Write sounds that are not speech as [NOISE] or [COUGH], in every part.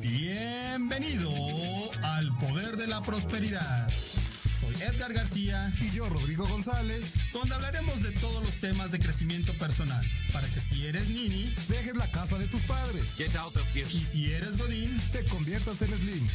Bienvenido al Poder de la Prosperidad. Soy Edgar García y yo Rodrigo González, donde hablaremos de todos los temas de crecimiento personal, para que si eres nini, dejes la casa de tus padres. y si eres godín, te conviertas en slim.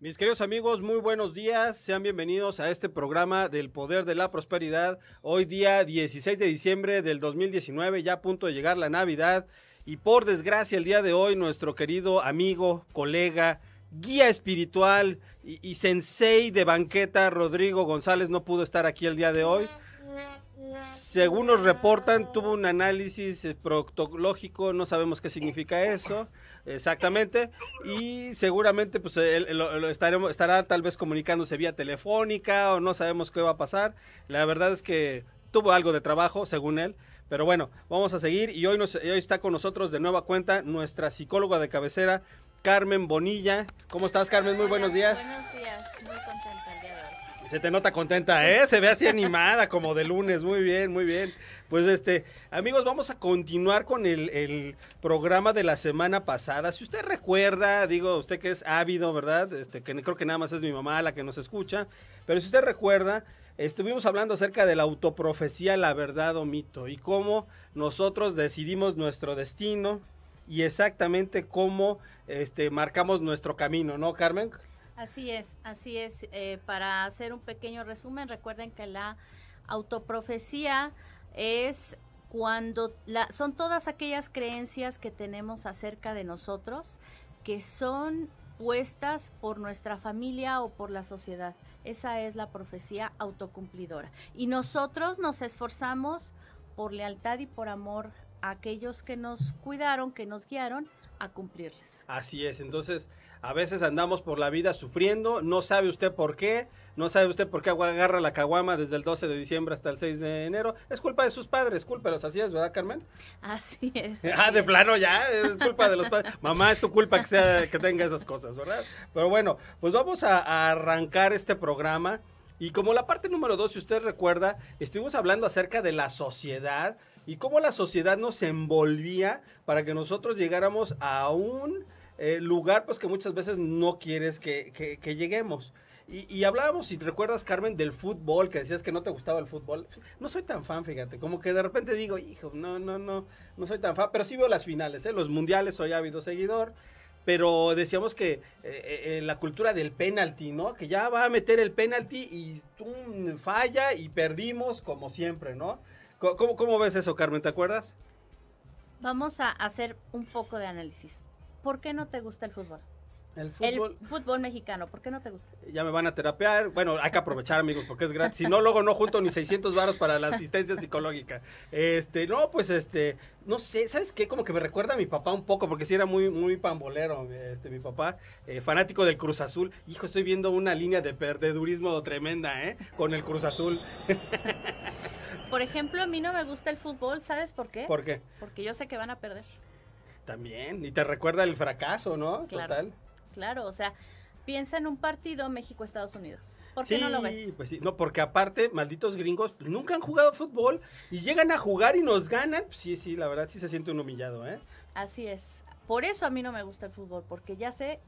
Mis queridos amigos, muy buenos días. Sean bienvenidos a este programa del Poder de la Prosperidad. Hoy día 16 de diciembre del 2019, ya a punto de llegar la Navidad. Y por desgracia, el día de hoy, nuestro querido amigo, colega, guía espiritual y, y sensei de banqueta, Rodrigo González, no pudo estar aquí el día de hoy. Según nos reportan, tuvo un análisis proctológico, no sabemos qué significa eso. Exactamente. Y seguramente pues él, estaremos, estará tal vez comunicándose vía telefónica o no sabemos qué va a pasar. La verdad es que tuvo algo de trabajo, según él. Pero bueno, vamos a seguir y hoy, nos, hoy está con nosotros de nueva cuenta nuestra psicóloga de cabecera, Carmen Bonilla. ¿Cómo estás, Carmen? Muy buenos días. Buenos días, muy contenta el día de hoy. Se te nota contenta, ¿eh? Se ve así animada como de lunes. Muy bien, muy bien. Pues este, amigos, vamos a continuar con el, programa de la semana pasada. Si usted recuerda, digo, usted que es ávido, ¿verdad? Este, que creo que nada más es mi mamá la que nos escucha, pero si usted recuerda, estuvimos hablando acerca de la autoprofecía, la verdad o mito, y cómo nosotros decidimos nuestro destino y exactamente cómo este, marcamos nuestro camino, ¿no, Carmen? Así es, así es. Eh, para hacer un pequeño resumen, recuerden que la autoprofecía es cuando la, son todas aquellas creencias que tenemos acerca de nosotros que son puestas por nuestra familia o por la sociedad. Esa es la profecía autocumplidora. Y nosotros nos esforzamos por lealtad y por amor a aquellos que nos cuidaron, que nos guiaron, a cumplirles. Así es, entonces a veces andamos por la vida sufriendo, no sabe usted por qué, no sabe usted por qué agarra la caguama desde el 12 de diciembre hasta el 6 de enero. Es culpa de sus padres, los así es, ¿verdad, Carmen? Así es. [LAUGHS] ah, de plano ya, es culpa de los padres. [LAUGHS] Mamá, es tu culpa que, sea, que tenga esas cosas, ¿verdad? Pero bueno, pues vamos a, a arrancar este programa. Y como la parte número dos, si usted recuerda, estuvimos hablando acerca de la sociedad y cómo la sociedad nos envolvía para que nosotros llegáramos a un eh, lugar pues que muchas veces no quieres que, que, lleguemos. Y, hablábamos, si te recuerdas, Carmen, del fútbol, que decías que no te gustaba el fútbol. No soy tan fan, fíjate. Como que de repente digo, hijo, no, no, no, no soy tan fan. Pero sí veo las finales, ¿eh? Los mundiales soy ávido seguidor. Pero decíamos que eh, eh, la cultura del penalti, ¿no? Que ya va a meter el penalti y tum, falla y perdimos como siempre, ¿no? ¿Cómo, ¿Cómo ves eso, Carmen? ¿Te acuerdas? Vamos a hacer un poco de análisis. ¿por qué no te gusta el fútbol? El fútbol. El fútbol mexicano, ¿por qué no te gusta? Ya me van a terapear. Bueno, hay que aprovechar, amigos, porque es gratis. Si no, luego no junto ni 600 varos para la asistencia psicológica. Este, no, pues este, no sé, ¿sabes qué? Como que me recuerda a mi papá un poco, porque sí era muy, muy pambolero, este, mi papá, eh, fanático del Cruz Azul. Hijo, estoy viendo una línea de perdedurismo tremenda, ¿eh? Con el Cruz Azul. Por ejemplo, a mí no me gusta el fútbol, ¿sabes por qué? ¿Por qué? Porque yo sé que van a perder. También, y te recuerda el fracaso, ¿no? Claro, Total. Claro, o sea, piensa en un partido México-Estados Unidos. ¿Por qué no lo ves? Pues sí, no, porque aparte, malditos gringos, pues, nunca han jugado fútbol y llegan a jugar y nos ganan. Pues sí, sí, la verdad sí se siente un humillado, ¿eh? Así es. Por eso a mí no me gusta el fútbol, porque ya sé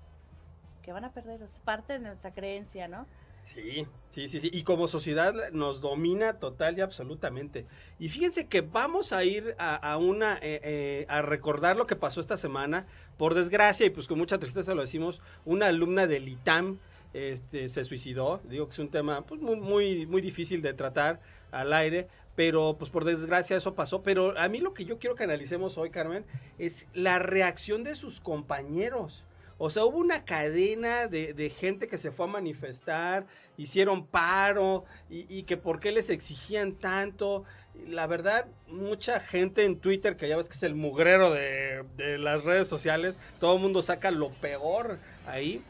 que van a perder, es parte de nuestra creencia, ¿no? Sí, sí, sí, sí. Y como sociedad nos domina total y absolutamente. Y fíjense que vamos a ir a, una, eh, eh, a recordar lo que pasó esta semana. Por desgracia, y pues con mucha tristeza lo decimos, una alumna del ITAM este, se suicidó. Digo que es un tema pues, muy, muy, muy difícil de tratar al aire. Pero pues por desgracia eso pasó. Pero a mí lo que yo quiero que analicemos hoy, Carmen, es la reacción de sus compañeros. O sea, hubo una cadena de, de, gente que se fue a manifestar, hicieron paro y, que por qué les exigían tanto. La verdad, mucha gente en Twitter, que ya ves que es el mugrero de, de las redes sociales, todo el mundo saca lo peor ahí.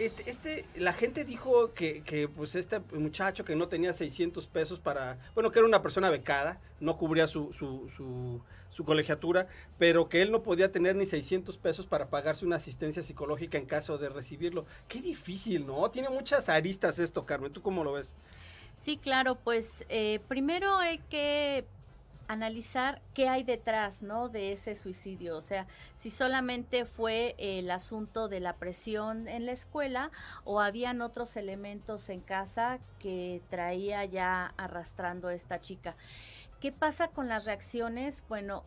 Este, este, la gente dijo que, que, pues este muchacho que no tenía 600 pesos para, bueno, que era una persona becada, no cubría su, su, su, colegiatura, pero que él no podía tener ni 600 pesos para pagarse una asistencia psicológica en caso de recibirlo. Qué difícil, ¿no? Tiene muchas aristas esto, Carmen. ¿Tú cómo lo ves? Sí, claro, pues eh, primero hay que analizar qué hay detrás, ¿no? De ese suicidio, o sea, si solamente fue el asunto de la presión en la escuela o habían otros elementos en casa que traía ya arrastrando esta chica. ¿Qué pasa con las reacciones? Bueno,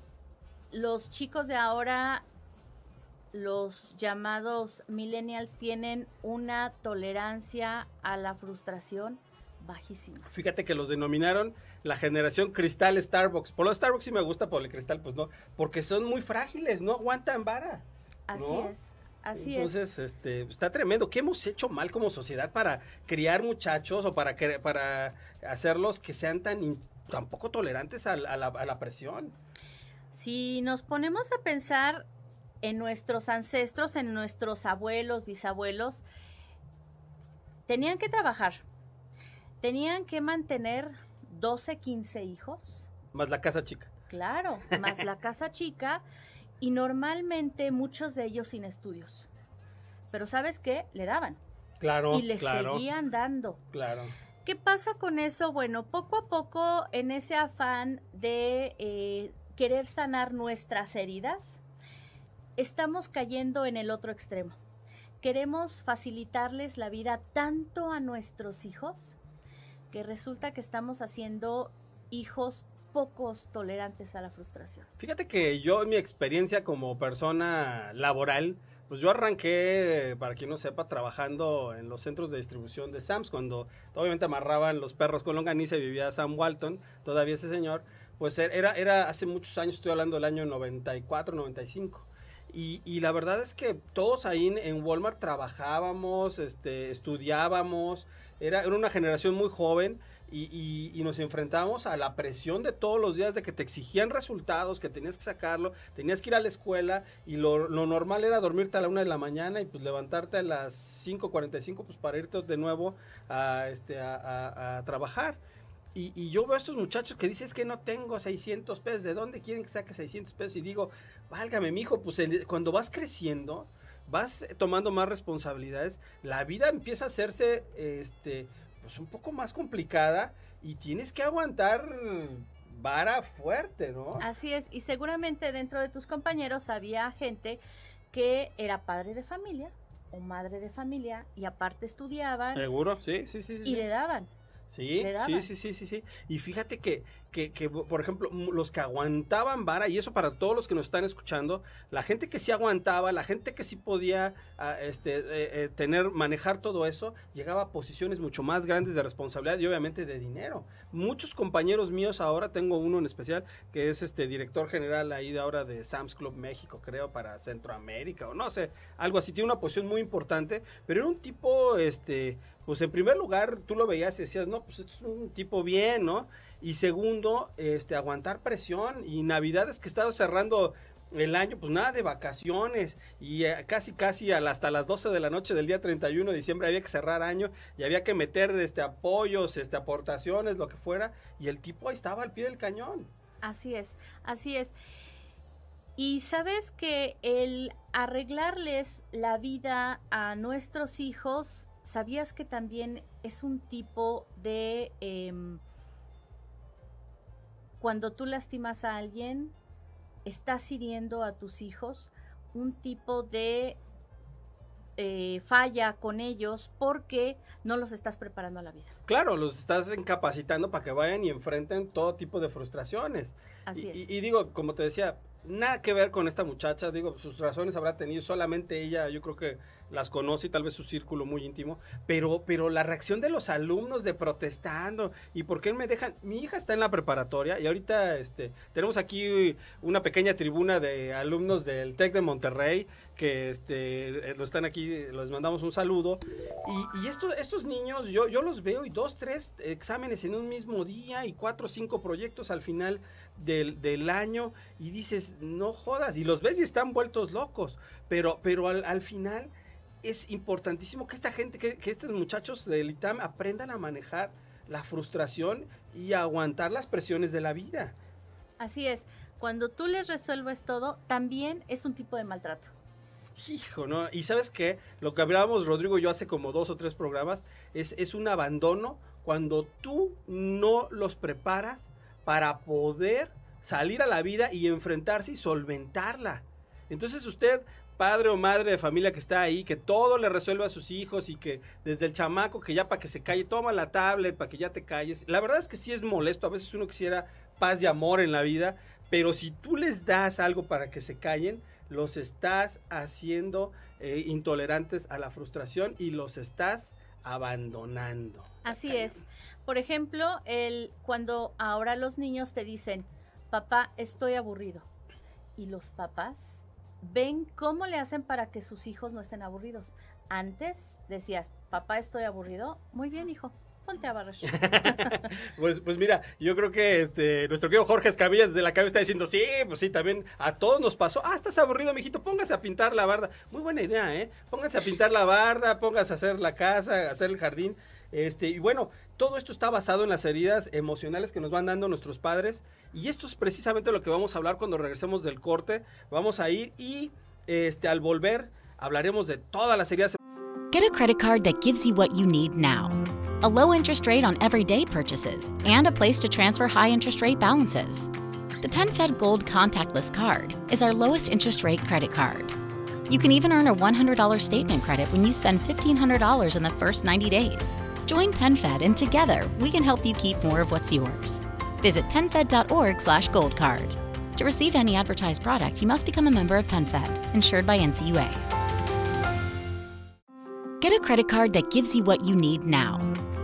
los chicos de ahora los llamados millennials tienen una tolerancia a la frustración bajísima. Fíjate que los denominaron la generación cristal Starbucks. Por lo Starbucks sí me gusta, por el cristal pues no, porque son muy frágiles, no aguantan vara. Así ¿no? es. Así Entonces, es. este, está tremendo. ¿Qué hemos hecho mal como sociedad para criar muchachos o para, para hacerlos que sean tan, in, tan poco tolerantes a, a, la, a la presión? Si nos ponemos a pensar en nuestros ancestros, en nuestros abuelos, bisabuelos, tenían que trabajar, tenían que mantener 12, 15 hijos. Más la casa chica. Claro, más la [LAUGHS] casa chica y normalmente muchos de ellos sin estudios. Pero ¿sabes qué? Le daban. Claro. Y le claro, seguían dando. Claro. ¿Qué pasa con eso? Bueno, poco a poco en ese afán de eh, querer sanar nuestras heridas, estamos cayendo en el otro extremo. Queremos facilitarles la vida tanto a nuestros hijos que resulta que estamos haciendo hijos pocos tolerantes a la frustración. Fíjate que yo en mi experiencia como persona laboral, pues yo arranqué, para quien no sepa, trabajando en los centros de distribución de Sams, cuando obviamente amarraban los perros con longaniza y vivía Sam Walton, todavía ese señor, pues era, era hace muchos años, estoy hablando del año 94, 95. Y, y, la verdad es que todos ahí en, en Walmart trabajábamos, este, estudiábamos, era, era, una generación muy joven y, nos enfrentábamos a la presión de todos los días de que te exigían resultados, que tenías que sacarlo, tenías que ir a la escuela y lo, normal era dormirte a la una de la mañana y pues levantarte a las 5.45 pues para irte de nuevo a, este, a, trabajar. Y, yo veo a estos muchachos que dicen es que no tengo 600 pesos, ¿de dónde quieren que saque 600 pesos? Y digo, válgame, mijo, pues cuando vas creciendo, vas tomando más responsabilidades, la vida empieza a hacerse este, pues un poco más complicada y tienes que aguantar vara fuerte, ¿no? Así es, y seguramente dentro de tus compañeros había gente que era padre de familia o madre de familia y aparte estudiaban. Seguro, sí, sí, sí. sí. Y le daban. Sí, sí, sí, sí, sí, sí. Y fíjate que, que, que, por ejemplo, los que aguantaban vara, y eso para todos los que nos están escuchando, la gente que sí aguantaba, la gente que sí podía uh, este, eh, eh, tener, manejar todo eso, llegaba a posiciones mucho más grandes de responsabilidad y obviamente de dinero. Muchos compañeros míos ahora, tengo uno en especial, que es este director general ahí de ahora de Sam's Club México, creo, para Centroamérica, o no sé, algo así, tiene una posición muy importante, pero era un tipo, este pues en primer lugar tú lo veías y decías, no, pues esto es un tipo bien, ¿no? Y segundo, este, aguantar presión y navidades que estaba cerrando el año, pues nada de vacaciones y eh, casi casi hasta las 12 de la noche del día 31 de diciembre había que cerrar año y había que meter este apoyos, este aportaciones, lo que fuera y el tipo ahí estaba al pie del cañón. Así es, así es. Y sabes que el arreglarles la vida a nuestros hijos ¿Sabías que también es un tipo de... Eh, cuando tú lastimas a alguien, estás hiriendo a tus hijos, un tipo de eh, falla con ellos porque no los estás preparando a la vida. Claro, los estás incapacitando para que vayan y enfrenten todo tipo de frustraciones. Así y, es. y- y digo, como te decía, nada que ver con esta muchacha, digo, sus razones habrá tenido, solamente ella, yo creo que las conoce y tal vez su círculo muy íntimo, pero, pero la reacción de los alumnos de protestando, y por qué me dejan, mi hija está en la preparatoria y ahorita este, tenemos aquí una pequeña tribuna de alumnos del TEC de Monterrey, que este, eh, lo están aquí, les mandamos un saludo, y, y estos, estos niños, yo, yo los veo y dos, tres exámenes en un mismo día y cuatro cinco proyectos al final del, del año y dices, no jodas, y los ves y están vueltos locos, pero, pero al, al final es importantísimo que esta gente, que, que estos muchachos del ITAM aprendan a manejar la frustración y a aguantar las presiones de la vida. Así es. Cuando tú les resuelves todo, también es un tipo de maltrato. Hijo, ¿no? Y sabes qué, lo que hablábamos Rodrigo yo hace como dos o tres programas, es, es un abandono cuando tú no los preparas para poder salir a la vida y enfrentarse y solventarla. Entonces usted, padre o madre de familia que está ahí, que todo le resuelve a sus hijos y que desde el chamaco que ya para que se calle, toma la tablet para que ya te calles. La verdad es que sí es molesto, a veces uno quisiera paz y amor en la vida, pero si tú les das algo para que se callen, los estás haciendo eh, intolerantes a la frustración y los estás abandonando. Así es. Por ejemplo, el, cuando ahora los niños te dicen, papá, estoy aburrido. Y los papás ven cómo le hacen para que sus hijos no estén aburridos. Antes decías, papá, estoy aburrido. Muy bien, hijo, ponte a barrer. [LAUGHS] Pues, pues mira, yo creo que este nuestro querido Jorge Escamilla desde la cabeza está diciendo, sí, pues sí, también a todos nos pasó. Ah, estás aburrido, mijito, póngase a pintar la barda. Muy buena idea, ¿eh? Pónganse a pintar la barda, póngase a hacer la casa, a hacer el jardín. Este, y bueno, todo esto está basado en las heridas emocionales que nos van dando nuestros padres. Y esto es precisamente lo que vamos a hablar cuando regresemos del corte. Vamos a ir y este, al volver hablaremos de todas las heridas Get a credit card that gives you what you need now. A low interest rate on everyday purchases and a place to transfer high interest rate balances. The PenFed Gold Contactless Card is our lowest interest rate credit card. You can even earn a $100 statement credit when you spend $1,500 in the first 90 days. Join PenFed and together we can help you keep more of what's yours. Visit penfed.org slash goldcard. To receive any advertised product, you must become a member of PenFed, insured by NCUA. Get a credit card that gives you what you need now.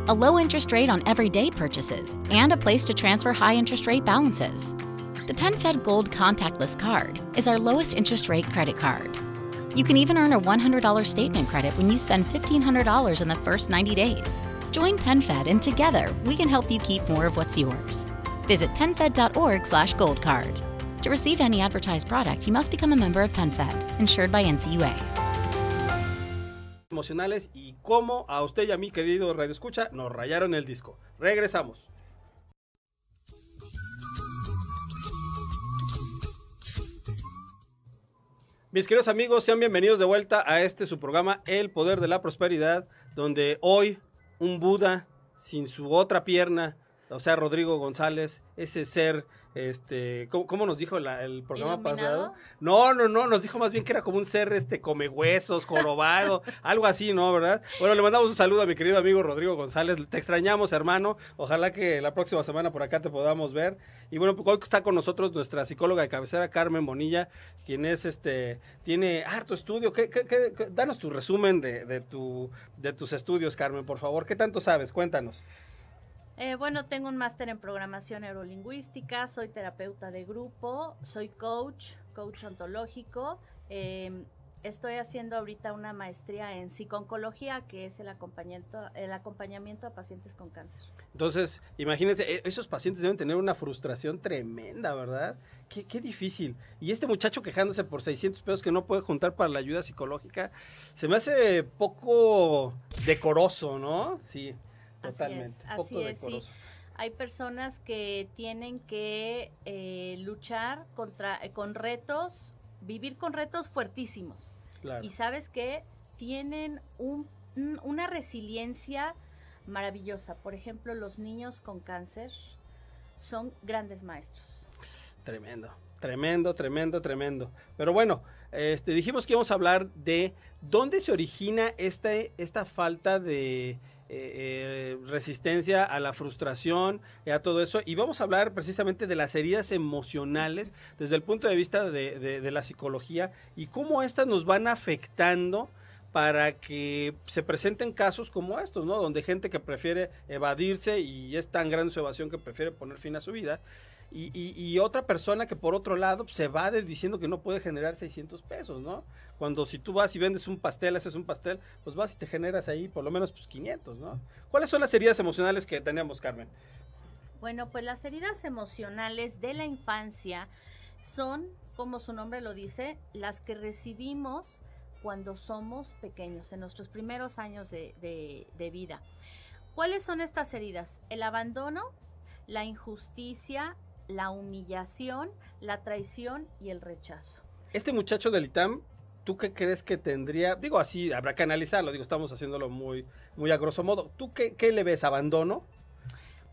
A low interest rate on everyday purchases and a place to transfer high interest rate balances. The PenFed Gold Contactless Card is our lowest interest rate credit card. You can even earn a $100 statement credit when you spend $1,500 in the first 90 days. Join PenFed and together we can help you keep more of what's yours. Visit penfed.org slash goldcard. To receive any advertised product, you must become a member of PenFed, insured by NCUA. Emocionales y cómo a usted y a mí, querido Radio Escucha, nos rayaron el disco. Regresamos. Mis queridos amigos, sean bienvenidos de vuelta a este su programa El Poder de la Prosperidad, donde hoy un Buda sin su otra pierna, o sea, Rodrigo González, ese ser, este, ¿cómo, cómo nos dijo la- el programa ¿Iluminado? pasado? No, no, no, nos dijo más bien que era como un ser, este, come huesos, jorobado, [LAUGHS] algo así, ¿no? ¿Verdad? Bueno, le mandamos un saludo a mi querido amigo Rodrigo González, te extrañamos, hermano, ojalá que la próxima semana por acá te podamos ver. Y bueno, pues hoy está con nosotros nuestra psicóloga de cabecera, Carmen Bonilla, quien es, este, tiene harto estudio. ¿Qué, qué- qué- qué- danos tu resumen de, de tu, de tus estudios, Carmen, por favor. ¿Qué tanto sabes? Cuéntanos. Eh, bueno, tengo un máster en programación neurolingüística, soy terapeuta de grupo, soy coach, coach ontológico. eh, estoy haciendo ahorita una maestría en psiconcología, que es el acompañamiento, el acompañamiento a pacientes con cáncer. Entonces, imagínense, e- esos pacientes deben tener una frustración tremenda, ¿verdad? Qué, qué difícil. Y este muchacho quejándose por 600 pesos que no puede juntar para la ayuda psicológica, se me hace poco decoroso, ¿no? Sí, Así totalmente. es, así es, sí. Hay personas que tienen que eh, luchar contra, eh, con retos, vivir con retos fuertísimos. Claro. Y sabes que tienen un- un- una resiliencia maravillosa. Por ejemplo, los niños con cáncer son grandes maestros. Tremendo, tremendo, tremendo, tremendo. Pero bueno, este, dijimos que íbamos a hablar de dónde se origina esta, esta falta de eh, eh, resistencia a la frustración, y a todo eso. Y vamos a hablar precisamente de las heridas emocionales desde el punto de vista de, de- de la psicología y cómo estas nos van afectando para que se presenten casos como estos, ¿no? Donde gente que prefiere evadirse y es tan grande su evasión que prefiere poner fin a su vida. Y, y- y otra persona que por otro lado pues, se va diciendo que no puede generar 600 pesos, ¿no? Cuando si tú vas y vendes un pastel, haces un pastel, pues vas y te generas ahí por lo menos pues 500, ¿no? ¿Cuáles son las heridas emocionales que tenemos, Carmen? Bueno, pues las heridas emocionales de la infancia son, como su nombre lo dice, las que recibimos cuando somos pequeños, en nuestros primeros años de, vida. ¿Cuáles son estas heridas? El abandono, la injusticia, la humillación, la traición y el rechazo. Este muchacho del ITAM, ¿tú qué crees que tendría? Digo, así habrá que analizarlo, digo, estamos haciéndolo muy, muy a grosso modo. ¿Tú qué, qué le ves? ¿Abandono?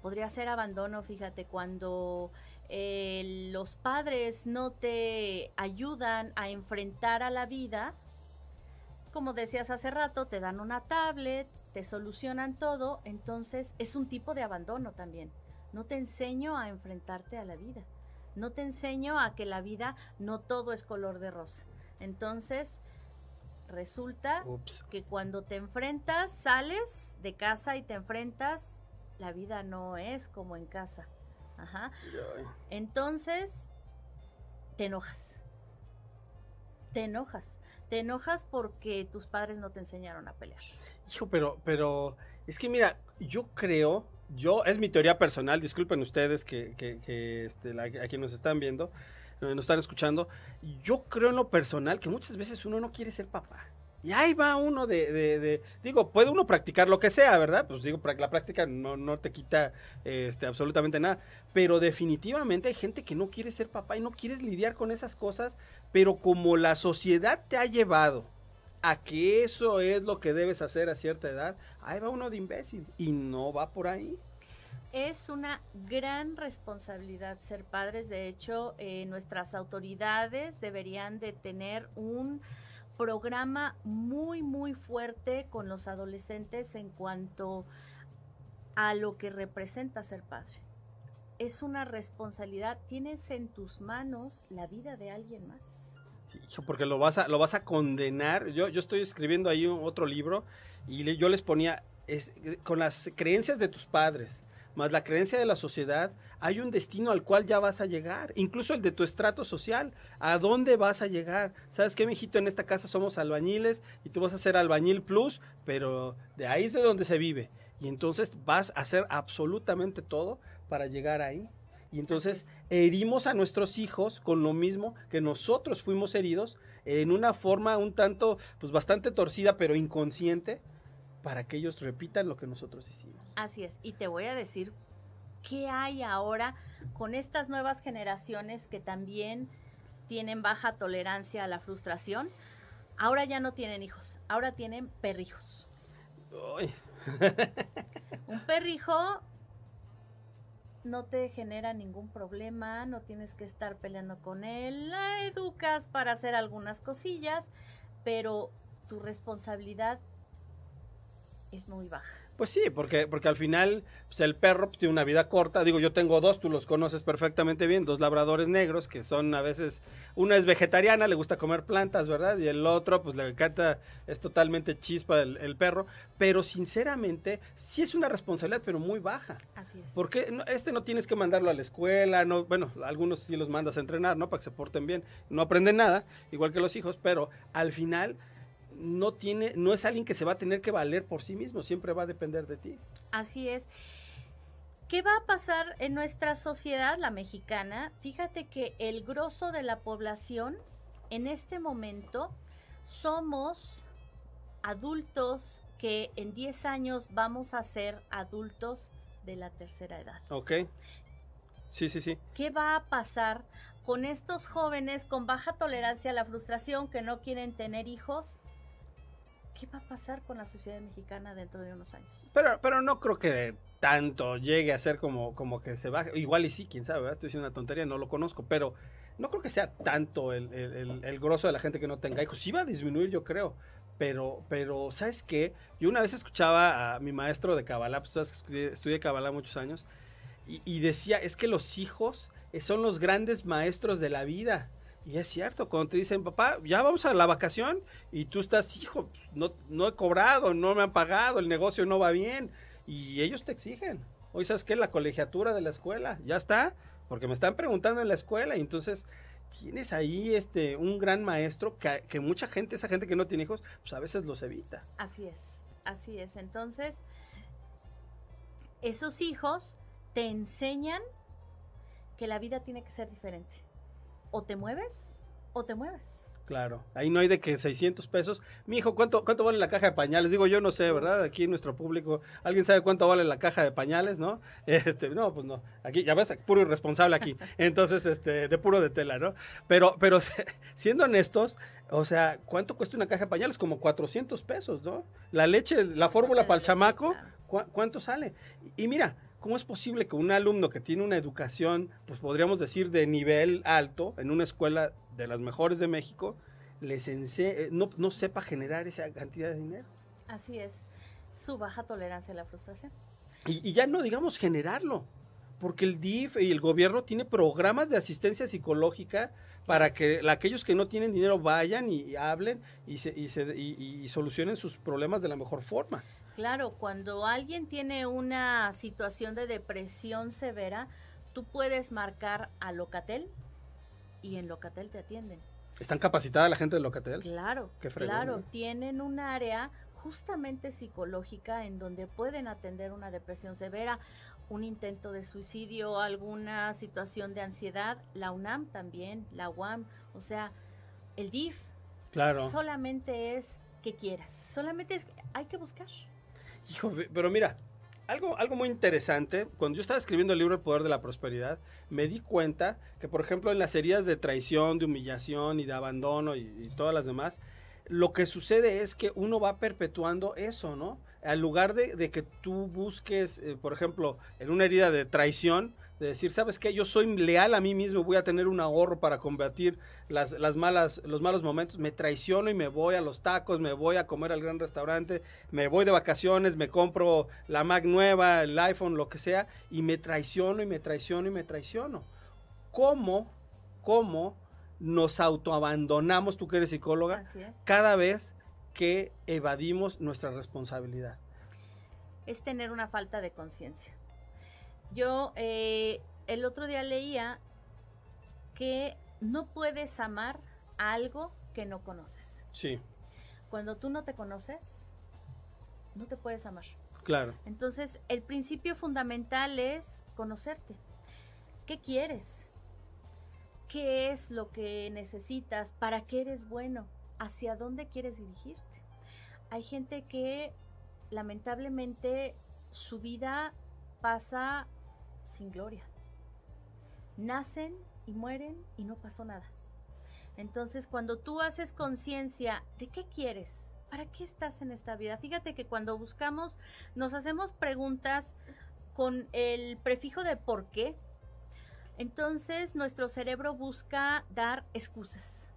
Podría ser abandono, fíjate, cuando eh, los padres no te ayudan a enfrentar a la vida, como decías hace rato, te dan una tablet, te solucionan todo, entonces es un tipo de abandono también. No te enseño a enfrentarte a la vida, no te enseño a que la vida no todo es color de rosa. Entonces, resulta Ups. que cuando te enfrentas, sales de casa y te enfrentas, la vida no es como en casa. Ajá. Entonces, te enojas. Te enojas. Te enojas porque tus padres no te enseñaron a pelear. Hijo, pero, pero, es que mira, yo creo, yo, es mi teoría personal, disculpen ustedes que, que, este, a quienes nos están viendo, eh, nos están escuchando, yo creo en lo personal que muchas veces uno no quiere ser papá. Y ahí va uno de, de- digo, puede uno practicar lo que sea, ¿verdad? Pues digo, la práctica no, no te quita este, absolutamente nada. Pero definitivamente hay gente que no quiere ser papá y no quieres lidiar con esas cosas, pero como la sociedad te ha llevado que eso es lo que debes hacer a cierta edad, ahí va uno de imbécil y no va por ahí. Es una gran responsabilidad ser padres. De hecho, eh, nuestras autoridades deberían de tener un programa muy, muy fuerte con los adolescentes en cuanto a lo que representa ser padre. Es una responsabilidad. Tienes en tus manos la vida de alguien más. Porque lo vas a, lo vas a condenar. Yo, yo estoy escribiendo ahí otro libro y yo les ponía, es- con las creencias de tus padres, más la creencia de la sociedad, hay un destino al cual ya vas a llegar, incluso el de tu estrato social, ¿a dónde vas a llegar? ¿Sabes qué, mijito? En esta casa somos albañiles y tú vas a ser albañil plus, pero de ahí es de donde se vive. Y entonces vas a hacer absolutamente todo para llegar ahí. Y entonces herimos a nuestros hijos con lo mismo que nosotros fuimos heridos en una forma un tanto, pues bastante torcida, pero inconsciente, para que ellos repitan lo que nosotros hicimos. Así es, y te voy a decir qué hay ahora con estas nuevas generaciones que también tienen baja tolerancia a la frustración. Ahora ya no tienen hijos, ahora tienen perrijos. Un perrijo no te genera ningún problema, no tienes que estar peleando con él, la educas para hacer algunas cosillas, pero tu responsabilidad es muy baja. Pues sí, porque, porque al final pues el perro pues, tiene una vida corta. Digo, yo tengo dos, tú los conoces perfectamente bien, dos labradores negros que son a veces, una es vegetariana, le gusta comer plantas, ¿verdad? Y el otro, pues le encanta, es totalmente chispa el, el perro. Pero sinceramente, sí es una responsabilidad, pero muy baja. Así es. Porque no- este no tienes que mandarlo a la escuela, no, bueno, algunos sí los mandas a entrenar, ¿no? Para que se porten bien. No aprenden nada, igual que los hijos, pero al final no tiene, no es alguien que se va a tener que valer por sí mismo, siempre va a depender de ti. Así es. ¿Qué va a pasar en nuestra sociedad, la mexicana? Fíjate que el grosso de la población en este momento somos adultos que en 10 años vamos a ser adultos de la tercera edad. ¿Ok? Sí, sí, sí. ¿Qué va a pasar con estos jóvenes con baja tolerancia a la frustración que no quieren tener hijos? ¿Qué va a pasar con la sociedad mexicana dentro de unos años? Pero, pero no creo que tanto llegue a ser como, como que se baje. Igual y sí, quién sabe, ¿verdad? estoy diciendo una tontería, no lo conozco, pero no creo que sea tanto el, el, el, el grosso de la gente que no tenga hijos. Sí va a disminuir, yo creo. Pero, pero, ¿sabes qué? Yo una vez escuchaba a mi maestro de Kabbalah, pues sabes que estudié, estudié Kabbalah muchos años, y, y decía, es que los hijos son los grandes maestros de la vida. Y es cierto, cuando te dicen, papá, ya vamos a la vacación, y tú estás, hijo, no, no he cobrado, no me han pagado, el negocio no va bien, y ellos te exigen. Hoy, ¿sabes qué? La colegiatura de la escuela, ya está, porque me están preguntando en la escuela, y entonces tienes ahí este un gran maestro que, que, mucha gente, esa gente que no tiene hijos, pues a veces los evita. Así es, así es. Entonces, esos hijos te enseñan que la vida tiene que ser diferente. O te mueves o te mueves. Claro, ahí no hay de que 600 pesos. Mi hijo, ¿cuánto, ¿cuánto vale la caja de pañales? Digo, yo no sé, ¿verdad? Aquí en nuestro público, ¿alguien sabe cuánto vale la caja de pañales, no? [LAUGHS] Este, no, pues no. Aquí, ya ves, puro irresponsable aquí. [LAUGHS] Entonces, este, de puro de tela, ¿no? Pero, pero [LAUGHS] siendo honestos, o sea, ¿cuánto cuesta una caja de pañales? Como 400 pesos, ¿no? La leche, la fórmula para el chamaco, ¿cu ¿cuánto sale? Y mira, ¿cómo es posible que un alumno que tiene una educación, pues podríamos decir de nivel alto, en una escuela de las mejores de México, les ense no, no sepa generar esa cantidad de dinero? Así es, su baja tolerancia a la frustración. Y, y ya no digamos generarlo, porque el DIF y el gobierno tiene programas de asistencia psicológica para que aquellos que no tienen dinero vayan y, y hablen y, se, y, se, y, solucionen sus problemas de la mejor forma. Claro, cuando alguien tiene una situación de depresión severa, tú puedes marcar a Locatel y en Locatel te atienden. ¿Están capacitada la gente de Locatel? Claro, fregón, claro, ¿no? tienen un área justamente psicológica en donde pueden atender una depresión severa, un intento de suicidio, alguna situación de ansiedad, la UNAM también, la UAM, o sea, el DIF. Claro. Solamente es que quieras, solamente es hay que buscar. Hijo, pero mira, algo, algo muy interesante, cuando yo estaba escribiendo el libro El Poder de la Prosperidad, me di cuenta que, por ejemplo, en las heridas de traición, de humillación y de abandono y, todas las demás, lo que sucede es que uno va perpetuando eso, ¿no? Al lugar de, de que tú busques, eh, por ejemplo, en una herida de traición, de decir, ¿sabes qué? Yo soy leal a mí mismo, voy a tener un ahorro para combatir las, las malas, los malos momentos, me traiciono y me voy a los tacos, me voy a comer al gran restaurante, me voy de vacaciones, me compro la Mac nueva, el iPhone, lo que sea, y me traiciono y me traiciono y me traiciono. ¿Cómo, cómo nos autoabandonamos, tú que eres psicóloga, cada vez que evadimos nuestra responsabilidad? Es tener una falta de conciencia. Yo eh, el otro día leía que no puedes amar algo que no conoces. Sí, Cuando tú no te conoces, no te puedes amar. claro. Entonces, el principio fundamental es conocerte. ¿Qué quieres? ¿Qué es lo que necesitas? ¿Para qué eres bueno? ¿Hacia dónde quieres dirigirte? Hay gente que lamentablemente su vida pasa sin gloria. Nacen y mueren y no pasó nada. Entonces, cuando tú haces conciencia de qué quieres, ¿para qué estás en esta vida? Fíjate que cuando buscamos, nos hacemos preguntas con el prefijo de por qué. Entonces, nuestro cerebro busca dar excusas,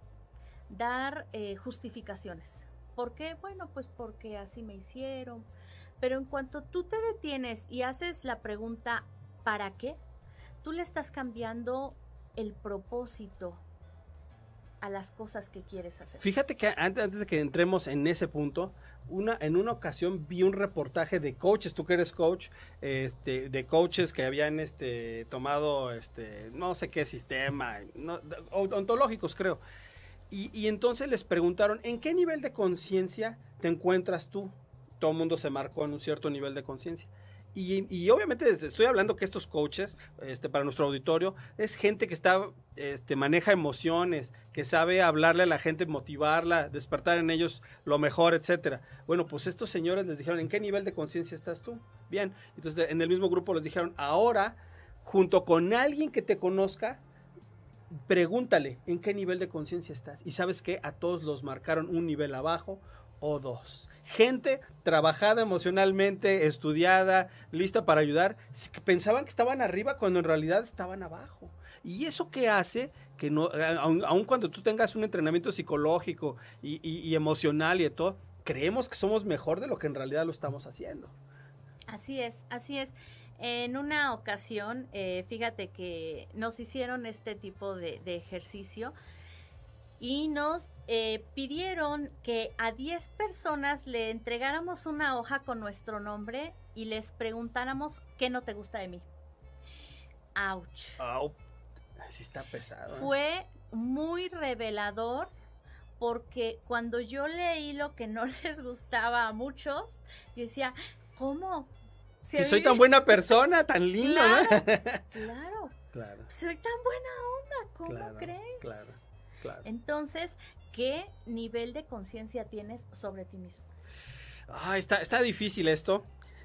dar eh, justificaciones. ¿Por qué? Bueno, pues porque así me hicieron. Pero en cuanto tú te detienes y haces la pregunta ¿para qué? Tú le estás cambiando el propósito a las cosas que quieres hacer. Fíjate que antes, de que entremos en ese punto, una, en una ocasión vi un reportaje de coaches, tú que eres coach, este, de coaches que habían este, tomado este, no sé qué sistema, ontológicos creo. Y, y entonces les preguntaron, ¿en qué nivel de conciencia te encuentras tú? Todo el mundo se marcó en un cierto nivel de conciencia. Y, obviamente estoy hablando que estos coaches, este, para nuestro auditorio, es gente que está, este, maneja emociones, que sabe hablarle a la gente, motivarla, despertar en ellos lo mejor, etcétera. Bueno, pues estos señores les dijeron, ¿en qué nivel de conciencia estás tú? Bien, entonces en el mismo grupo les dijeron, ahora, junto con alguien que te conozca, pregúntale en qué nivel de conciencia estás. Y sabes que a todos los marcaron un nivel abajo o dos gente trabajada emocionalmente, estudiada, lista para ayudar, pensaban que estaban arriba cuando en realidad estaban abajo. Y eso que hace que no, aun, aun cuando tú tengas un entrenamiento psicológico y, y- y emocional y de todo, creemos que somos mejor de lo que en realidad lo estamos haciendo. Así es, así es. En una ocasión, eh, fíjate que nos hicieron este tipo de, de ejercicio y nos eh, pidieron que a 10 personas le entregáramos una hoja con nuestro nombre y les preguntáramos qué no te gusta de mí. Ouch. Au, sí está pesado. ¿eh? Fue muy revelador porque cuando yo leí lo que no [LAUGHS] les gustaba a muchos, yo decía, ¿cómo? Si soy tan buena persona, tan lindo, ¿no? [LAUGHS] Claro, Claro, soy tan buena onda, ¿cómo Claro, crees? claro. Claro. Entonces, ¿qué nivel de conciencia tienes sobre ti mismo? Ah, está, está difícil esto.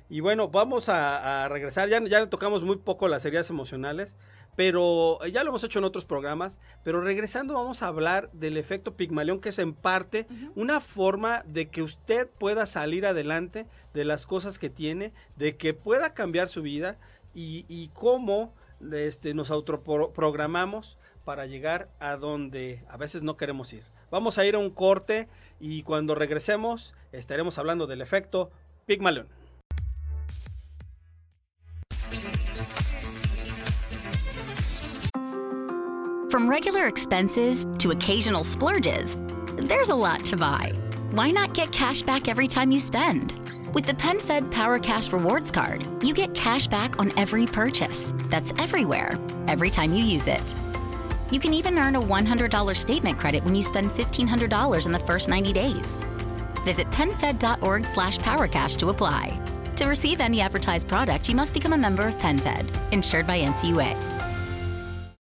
Y bueno, vamos a, a regresar. Ya, ya tocamos muy poco las heridas emocionales, pero ya lo hemos hecho en otros programas. Pero regresando, vamos a hablar del efecto Pigmalión, que es en parte una forma de que usted pueda salir adelante de las cosas que tiene, de que pueda cambiar su vida y, y cómo este, nos autoprogramamos para llegar a donde a veces no queremos ir. Vamos a ir a un corte y cuando regresemos estaremos hablando del efecto Pigmalión. From regular expenses to occasional splurges, there's a lot to buy. Why not get cash back every time you spend? With the PenFed Power Cash Rewards Card, you get cash back on every purchase. That's everywhere, every time you use it. You can even earn a $100 statement credit when you spend $1,500 in the first 90 days. Visit penfed.org slash powercash to apply. To receive any advertised product, you must become a member of PenFed, insured by NCUA.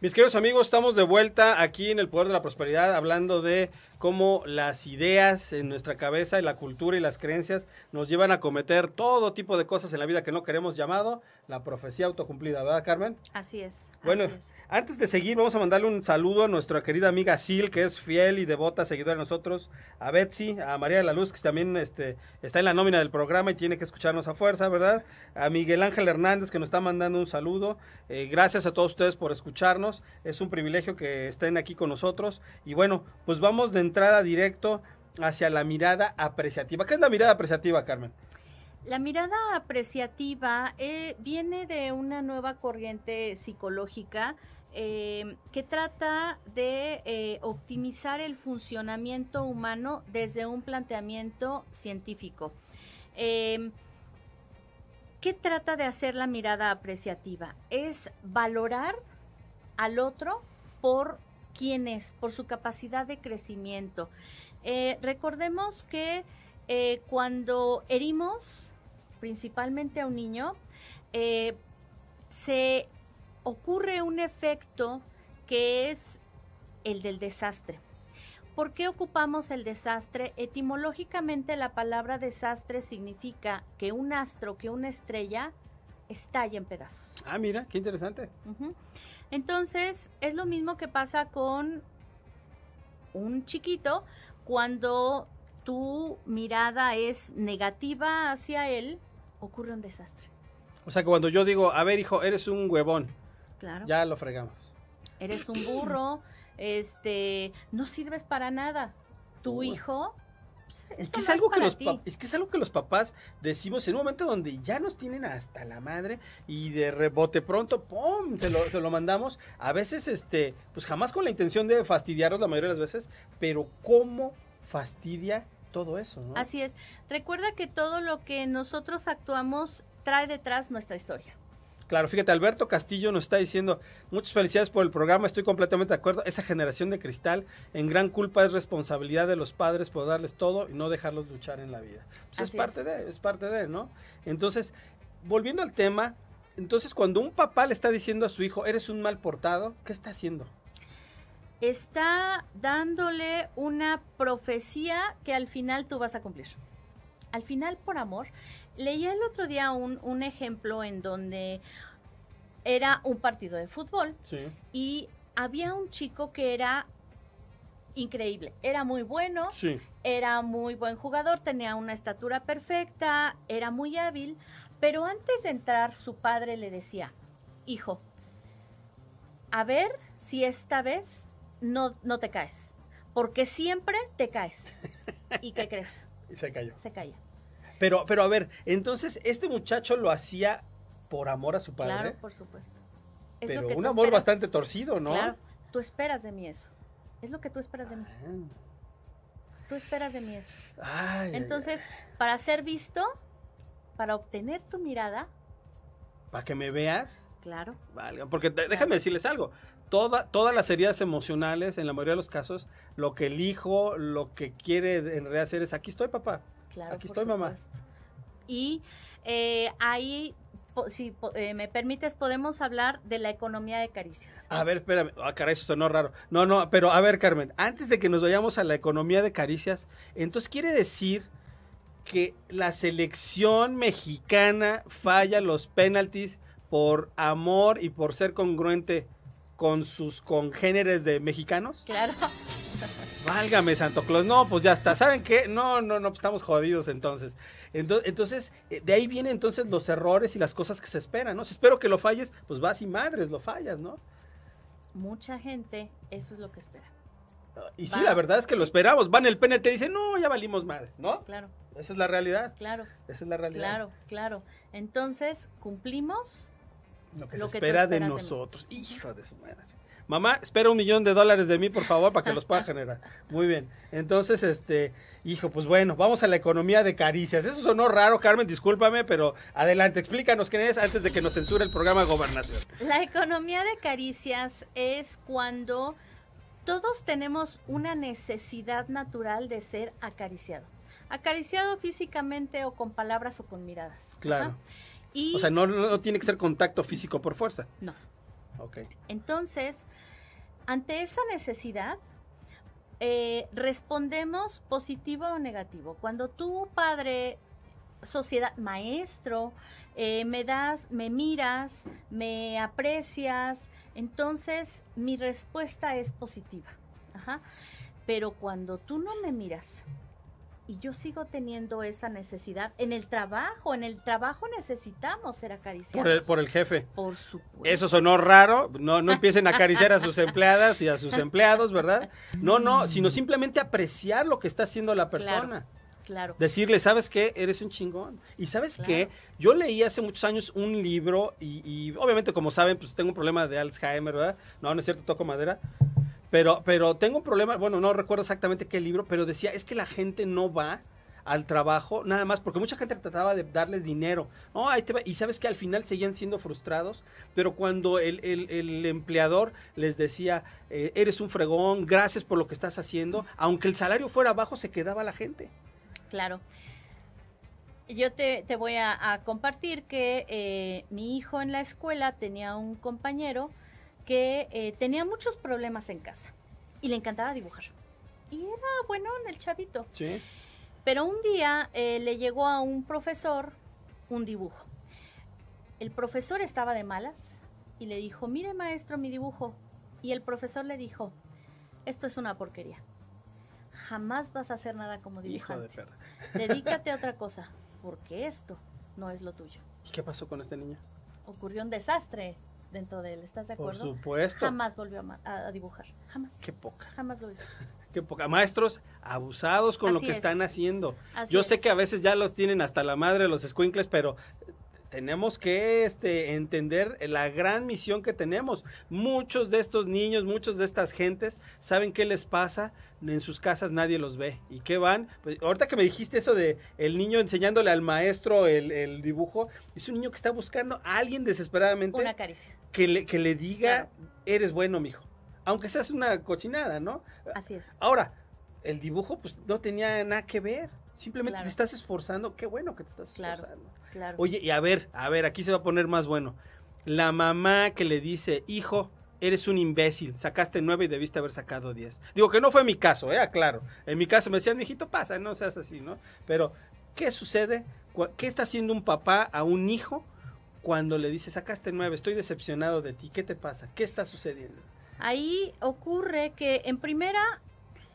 Mis queridos amigos, estamos de vuelta aquí en el Poder de la Prosperidad hablando de cómo las ideas en nuestra cabeza y la cultura y las creencias nos llevan a cometer todo tipo de cosas en la vida que no queremos llamado la profecía autocumplida, ¿verdad, Carmen? Así es. Bueno, así es. antes de seguir, vamos a mandarle un saludo a nuestra querida amiga Sil, que es fiel y devota seguidora de nosotros, a Betsy, a María de la Luz, que también este, está en la nómina del programa y tiene que escucharnos a fuerza, ¿verdad? A Miguel Ángel Hernández, que nos está mandando un saludo. Eh, gracias a todos ustedes por escucharnos. Es un privilegio que estén aquí con nosotros. Y bueno, pues vamos de entrada directo hacia la mirada apreciativa. ¿Qué es la mirada apreciativa, Carmen? La mirada apreciativa eh, viene de una nueva corriente psicológica eh, que trata de eh, optimizar el funcionamiento humano desde un planteamiento científico. Eh, ¿Qué trata de hacer la mirada apreciativa? Es valorar al otro por quién es, por su capacidad de crecimiento. Eh, recordemos que eh, cuando herimos principalmente a un niño, eh, se ocurre un efecto que es el del desastre. ¿Por qué ocupamos el desastre? Etimológicamente la palabra desastre significa que un astro, que una estrella, estalla en pedazos. Ah, mira, qué interesante. Entonces, es lo mismo que pasa con un chiquito cuando tu mirada es negativa hacia él, ocurre un desastre. O sea que cuando yo digo, a ver, hijo, eres un huevón, Claro. ya lo fregamos. Eres un burro, este, no sirves para nada. Tu hijo pues, Es que es, no algo que los es que es algo que los papás decimos en un momento donde ya nos tienen hasta la madre y de rebote pronto, ¡pum! Se lo, se lo mandamos. A veces, este, pues jamás con la intención de fastidiarlos la mayoría de las veces, pero ¿cómo fastidia todo eso? ¿no? Así es. Recuerda que todo lo que nosotros actuamos trae detrás nuestra historia. Claro, fíjate, Alberto Castillo nos está diciendo, muchas felicidades por el programa, estoy completamente de acuerdo, esa generación de cristal, en gran culpa es responsabilidad de los padres por darles todo y no dejarlos luchar en la vida. Pues es parte es. de, es parte de, ¿no? Entonces, volviendo al tema, entonces cuando un papá le está diciendo a su hijo, eres un mal portado, ¿qué está haciendo? Está dándole una profecía que al final tú vas a cumplir. Al final, por amor. Leía el otro día un, un ejemplo en donde era un partido de fútbol Sí. y había un chico que era increíble, era muy bueno, Sí. era muy buen jugador, tenía una estatura perfecta, era muy hábil, pero antes de entrar su padre le decía, hijo, a ver si esta vez no, no te caes, porque siempre te caes. [LAUGHS] ¿Y qué crees? Y se cayó. Se caía. Pero, pero a ver, entonces este muchacho lo hacía por amor a su padre. Claro, por supuesto. Es lo pero que un amor esperas. bastante torcido, ¿no? Claro, tú esperas de mí eso. Es lo que tú esperas de mí. Tú esperas de mí eso. Ay, ay, Entonces, para ser visto, para obtener tu mirada, para que me veas, claro, valga. Porque déjame decirles algo. Toda, todas las heridas emocionales, en la mayoría de los casos, lo que el hijo, lo que quiere en realidad hacer es, aquí estoy, papá. Claro. Aquí por estoy, mamá. Y eh, ahí, po- si po- eh, me permites, podemos hablar de la economía de caricias. A ver, espérame. Ah, caray, eso sonó raro. No, no, pero a ver, Carmen, antes de que nos vayamos a la economía de caricias, entonces quiere decir que la selección mexicana falla los penaltis por amor y por ser congruente con sus congéneres de mexicanos? Claro, [LAUGHS] Válgame, Santo Claus. No, pues ya está. ¿Saben qué? No, no, no, pues estamos jodidos entonces. Ento- Entonces, eh, de ahí vienen entonces los errores y las cosas que se esperan, ¿no? Si espero que lo falles, pues vas y madres, lo fallas, ¿no? mucha gente, eso es lo que espera. Y sí, la verdad es que lo esperamos. Van el penalti y dicen, no, ya valimos madre, ¿no? Claro, Esa es la realidad. claro, Esa es la realidad. claro, claro. Entonces, cumplimos Lo que Lo se que espera de nosotros. Hijo de su madre. Mamá, espera un millón de dólares de mí, por favor, para que los pueda generar. Muy bien. Entonces, este, hijo, pues bueno, vamos a la economía de caricias. Eso sonó raro, Carmen, discúlpame, pero adelante, explícanos quién es antes de que nos censure el programa Gobernación. La economía de caricias es cuando todos tenemos una necesidad natural de ser acariciado. Acariciado físicamente o con palabras o con miradas. Claro. Ajá. Y O sea, no, no, no tiene que ser contacto físico por fuerza. no. Ok. Entonces, ante esa necesidad, eh, respondemos positivo o negativo. Cuando tú, padre, sociedad, maestro, eh, me das, me miras, me aprecias, entonces mi respuesta es positiva. Pero cuando tú no me miras y yo sigo teniendo esa necesidad en el trabajo, en el trabajo necesitamos ser acariciados. Por el, por el jefe. Por supuesto. Eso sonó raro, no, no empiecen a acariciar a sus empleadas y a sus empleados, ¿verdad? No, no, sino simplemente apreciar lo que está haciendo la persona. Claro. Decirle, ¿sabes qué? Eres un chingón. Y ¿sabes Claro. qué? Yo leí hace muchos años un libro y, y obviamente, como saben, pues tengo un problema de Alzheimer, ¿verdad? No, no es cierto, toco madera. Pero, pero tengo un problema, bueno, no recuerdo exactamente qué libro, pero decía, es que la gente no va al trabajo nada más, porque mucha gente trataba de darles dinero. No, ahí te va. Y sabes que al final seguían siendo frustrados, pero cuando el, el- el empleador les decía, eh, eres un fregón, gracias por lo que estás haciendo, aunque el salario fuera bajo, se quedaba la gente. Claro. Yo te, te voy a, a compartir que eh, mi hijo en la escuela tenía un compañero que eh, tenía muchos problemas en casa y le encantaba dibujar. Y era bueno en el chavito. Sí. Pero un día eh, le llegó a un profesor un dibujo. El profesor estaba de malas y le dijo, mire maestro mi dibujo. Y el profesor le dijo, esto es una porquería. Jamás vas a hacer nada como Hijo dibujante. de perra. Dedícate a otra [LAUGHS] cosa, porque esto no es lo tuyo. ¿Y qué pasó con este niño? Ocurrió un desastre dentro de él, ¿estás de Por acuerdo? supuesto. Jamás volvió a, dibujar, jamás, Qué poca. jamás lo hizo. [LAUGHS] Qué poca. Maestros abusados con lo que es. están haciendo. Así Yo es. sé que a veces ya los tienen hasta la madre los squinkles, pero tenemos que este, entender la gran misión que tenemos. Muchos de estos niños, muchos de estas gentes saben qué les pasa, en sus casas nadie los ve. ¿Y qué van? Pues, ahorita que me dijiste eso de el niño enseñándole al maestro el, el dibujo, es un niño que está buscando a alguien desesperadamente Una caricia. Que le, que le diga, Claro. eres bueno, mijo. Aunque seas una cochinada, ¿no? Así es. Ahora, el dibujo pues no tenía nada que ver. Simplemente Claro. te estás esforzando. Qué bueno que te estás Claro. esforzando. Claro. Oye, y a ver, a ver, aquí se va a poner más bueno. La mamá que le dice, hijo, eres un imbécil, sacaste nueve y debiste haber sacado diez. Digo que no fue mi caso, eh, claro. En mi caso me decían, hijito, pasa, no seas así, ¿no? Pero, ¿qué sucede? ¿Qué está haciendo un papá a un hijo cuando le dice, sacaste nueve, estoy decepcionado de ti? ¿Qué te pasa? ¿Qué está sucediendo? Ahí ocurre que en primera,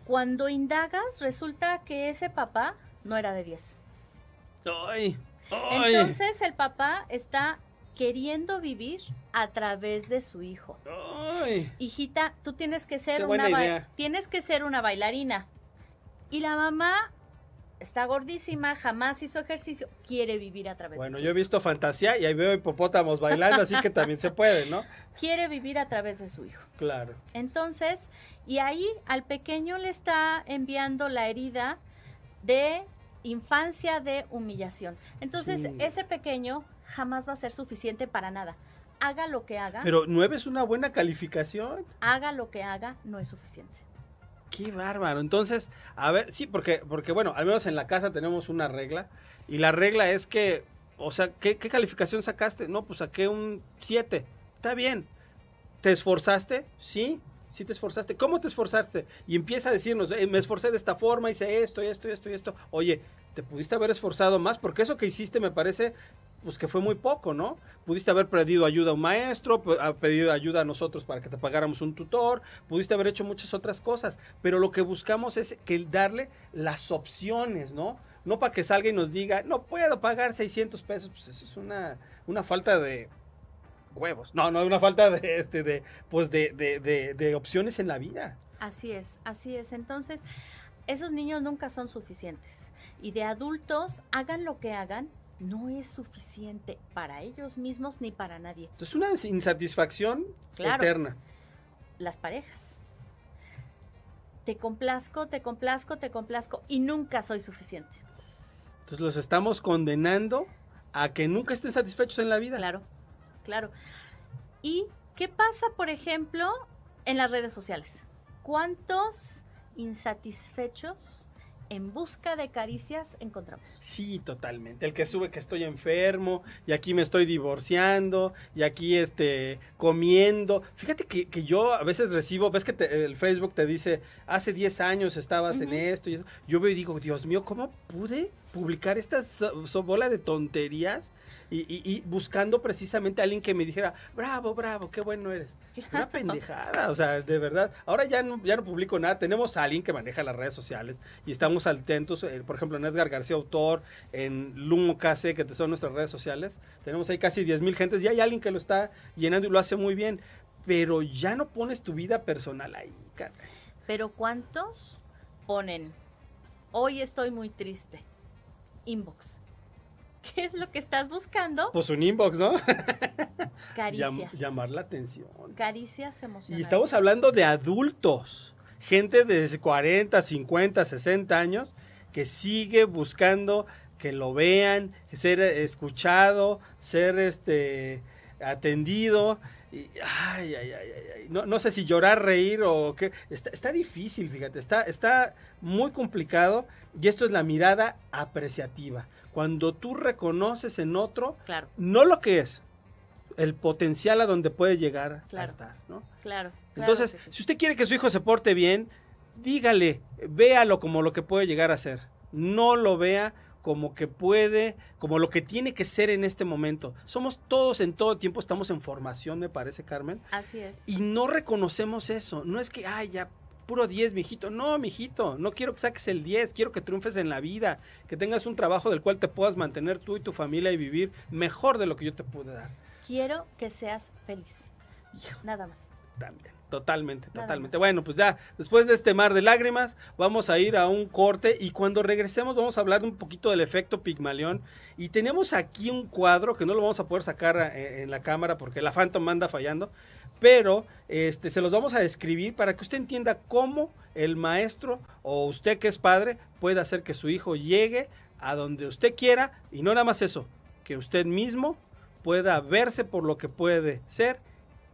cuando indagas, resulta que ese papá no era de 10. ¡Ay! ¡Ay! Entonces el papá está queriendo vivir a través de su hijo. ¡Ay! Hijita, tú tienes que ser Qué una tienes que ser una bailarina. Y la mamá está gordísima, jamás hizo ejercicio, quiere vivir a través Bueno, de su yo he visto fantasía y ahí veo hipopótamos bailando, así que también se puede, ¿no? Quiere vivir a través de su hijo. Claro. Entonces, y ahí al pequeño le está enviando la herida de infancia de humillación. Entonces, Sí. ese pequeño jamás va a ser suficiente para nada. Haga lo que haga, Pero nueve es una buena calificación. haga lo que haga, no es suficiente. Qué bárbaro. Entonces, a ver, sí, porque, porque bueno, al menos en la casa tenemos una regla. Y la regla es que, o sea, ¿qué, calificación sacaste? No, pues saqué un 7. Está bien. ¿Te esforzaste? Sí. Sí te esforzaste. ¿Cómo te esforzaste? Y empieza a decirnos, "Eh, me esforcé de esta forma, hice esto, esto, esto, esto. Oye, te pudiste haber esforzado más porque eso que hiciste me parece pues que fue muy poco, ¿no? Pudiste haber pedido ayuda a un maestro, pedido ayuda a nosotros para que te pagáramos un tutor, pudiste haber hecho muchas otras cosas, pero lo que buscamos es que darle las opciones, ¿no? No para que salga y nos diga, no puedo pagar 600 pesos, pues eso es una, una falta de huevos. No, no, una falta de, este, de, pues de, de, de, de opciones en la vida. Así es, así es. Entonces, esos niños nunca son suficientes. Y de adultos, hagan lo que hagan, no es suficiente para ellos mismos ni para nadie. Entonces una insatisfacción Claro. eterna. Las parejas. Te complazco, te complazco, te complazco y nunca soy suficiente. Entonces los estamos condenando a que nunca estén satisfechos en la vida. Claro, claro. ¿Y qué pasa, por ejemplo, en las redes sociales? ¿Cuántos insatisfechos en busca de caricias encontramos? Sí, totalmente. El que sube que estoy enfermo y aquí me estoy divorciando y aquí este comiendo. Fíjate que, que yo a veces recibo, ves que te- el Facebook te dice, hace 10 años estabas en esto y eso. Yo veo y digo, Dios mío, ¿cómo pude publicar esta so- so- bola de tonterías? Y, y- y buscando precisamente a alguien que me dijera, bravo, bravo, qué bueno eres. Una pendejada, o sea, de verdad. Ahora ya no, ya no publico nada. Tenemos a alguien que maneja las redes sociales y estamos atentos. eh, por ejemplo, en Edgar García Autor, en Lumo KC, que son nuestras redes sociales. Tenemos ahí casi 10 mil gentes y hay alguien que lo está llenando y lo hace muy bien. Pero ya no pones tu vida personal ahí, caray. Pero ¿cuántos ponen, hoy estoy muy triste? Inbox. ¿Qué es lo que estás buscando? Pues un inbox, ¿no? [LAUGHS] Caricias. Llam- llamar la atención. Caricias emocionales. Y estamos hablando de adultos, gente de 40, 50, 60 años que sigue buscando que lo vean, ser escuchado, ser este atendido. Y, ay, ay, ay, ay, ay. No, no sé si llorar, reír o qué. Está, está difícil, fíjate, está, está muy complicado. Y esto es la mirada apreciativa. Cuando tú reconoces en otro, Claro, no lo que es, el potencial a donde puede llegar a estar, ¿no? claro. claro Entonces, sí. si usted quiere que su hijo se porte bien, dígale, véalo como lo que puede llegar a ser. No lo vea como que puede, como lo que tiene que ser en este momento. Somos todos en todo tiempo, estamos en formación, me parece, Carmen, Así es. y no reconocemos eso. No es que, ay, ya, puro 10, mijito. No, mijito, no quiero que saques el 10, quiero que triunfes en la vida, que tengas un trabajo del cual te puedas mantener tú y tu familia y vivir mejor de lo que yo te pude dar. Quiero que seas feliz. Hijo, Nada más. también. Totalmente, totalmente. Bueno, pues ya, después de este mar de lágrimas, vamos a ir a un corte y cuando regresemos vamos a hablar un poquito del efecto Pigmalión. Y tenemos aquí un cuadro que no lo vamos a poder sacar eh, en la cámara porque la Phantom anda fallando, pero este, se los vamos a describir para que usted entienda cómo el maestro o usted que es padre puede hacer que su hijo llegue a donde usted quiera y no nada más eso, que usted mismo pueda verse por lo que puede ser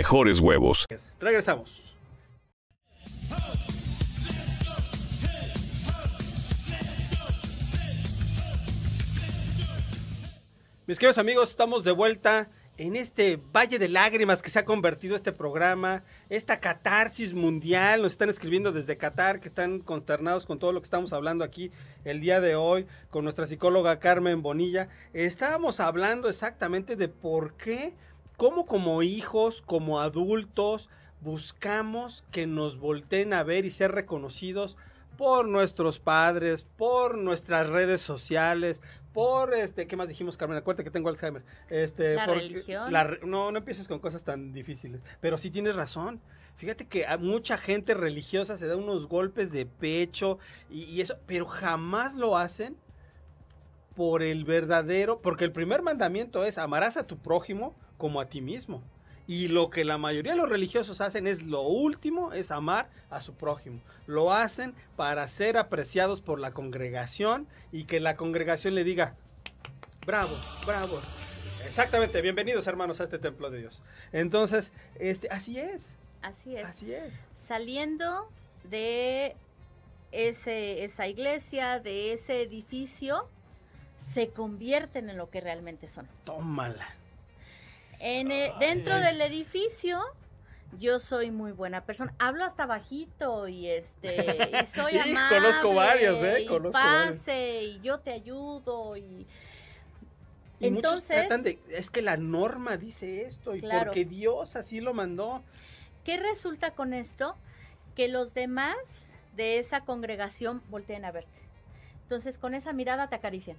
mejores huevos. Regresamos. Mis queridos amigos, estamos de vuelta en este valle de lágrimas que se ha convertido este programa, esta catarsis mundial. Nos están escribiendo desde Qatar, que están consternados con todo lo que estamos hablando aquí el día de hoy, con nuestra psicóloga Carmen Bonilla. Estábamos hablando exactamente de por qué, cómo como hijos, como adultos, buscamos que nos volteen a ver y ser reconocidos por nuestros padres, por nuestras redes sociales, por este, ¿qué más dijimos, Carmen? Acuérdate que tengo Alzheimer. Este, La por- religión. la no, no empieces con cosas tan difíciles. Pero sí tienes razón. Fíjate que a mucha gente religiosa se da unos golpes de pecho y, y eso, pero jamás lo hacen por el verdadero, porque el primer mandamiento es amarás a tu prójimo como a ti mismo. Y lo que la mayoría de los religiosos hacen es lo último, es amar a su prójimo. Lo hacen para ser apreciados por la congregación y que la congregación le diga, bravo, bravo. Exactamente, bienvenidos hermanos a este templo de Dios. Entonces, este, así es, Así es. así es. Saliendo de ese, esa iglesia, de ese edificio, se convierten en lo que realmente son. Tómala. En el- dentro del edificio, yo soy muy buena persona. Hablo hasta bajito y este y soy [LAUGHS] Y amable. conozco varios, ¿eh? y Conozco pase y yo te ayudo y Y muchos entonces tratan de, es que la norma dice esto y Claro. porque Dios así lo mandó. ¿Qué resulta con esto? Que los demás de esa congregación volteen a verte. Entonces, con esa mirada te acarician.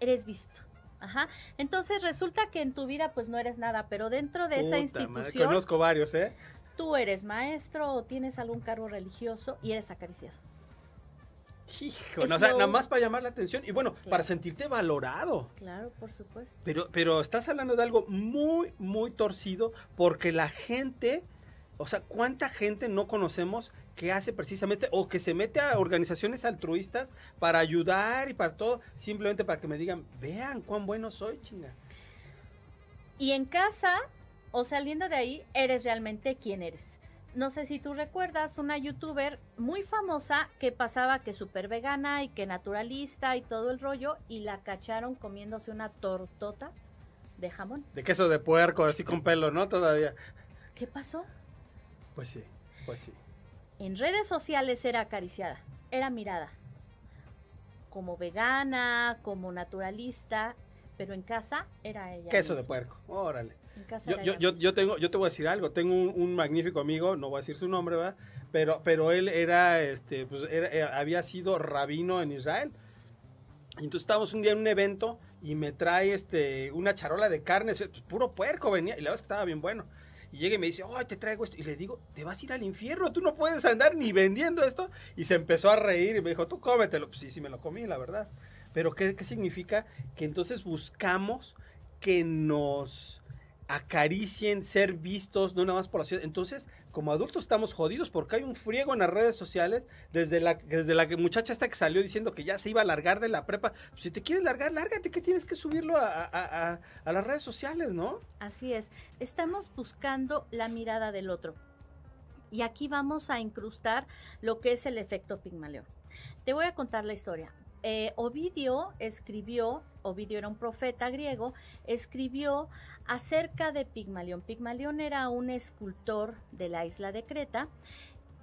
Eres visto. Ajá. Entonces, resulta que en tu vida, pues no eres nada, pero dentro de esa madre, institución, Conozco varios, ¿eh? tú eres maestro o tienes algún cargo religioso y eres acariciado. Hijo, no, o sea, lo- nada más para llamar la atención y bueno, Claro. para sentirte valorado. Claro, por supuesto. Pero, pero estás hablando de algo muy, muy torcido porque la gente, o sea, ¿cuánta gente no conocemos que hace precisamente o que se mete a organizaciones altruistas para ayudar y para todo, simplemente para que me digan, vean cuán bueno soy, chinga? Y en casa o saliendo de ahí, eres realmente quien eres. No sé si tú recuerdas una youtuber muy famosa que pasaba que súper vegana y que naturalista y todo el rollo y la cacharon comiéndose una tortota de jamón. De queso de puerco, así con pelo, ¿no? Todavía. ¿Qué pasó? Pues sí, pues sí. En redes sociales era acariciada, era mirada. Como vegana, como naturalista, pero en casa era ella. Queso de puerco, órale. En casa Yo, era yo, ella yo, tengo, yo te voy a decir algo, tengo un, un magnífico amigo, no voy a decir su nombre, ¿verdad? Pero, pero él era, este, pues, era- eh, había sido rabino en Israel. Y entonces estábamos un día en un evento y me trae este, una charola de carne, pues, puro puerco venía, y la verdad es que estaba bien bueno. Y llega y me dice, oh, te traigo esto. Y le digo, te vas a ir al infierno, tú no puedes andar ni vendiendo esto. Y se empezó a reír y me dijo, tú cómetelo. Pues sí, sí me lo comí, la verdad. Pero ¿qué, qué significa? Que entonces buscamos que nos acaricien, ser vistos, no nada más por la ciudad. Entonces como adultos estamos jodidos porque hay un friego en las redes sociales desde la, desde la muchacha esta que salió diciendo que ya se iba a largar de la prepa. Si te quieres largar, lárgate, que tienes que subirlo a, a- las redes sociales, ¿no? Así es, estamos buscando la mirada del otro. Y aquí vamos a incrustar lo que es el efecto Pigmalión. Te voy a contar la historia. Eh, Ovidio escribió, Ovidio era un profeta griego, escribió acerca de Pigmalión. Pigmalión era un escultor de la isla de Creta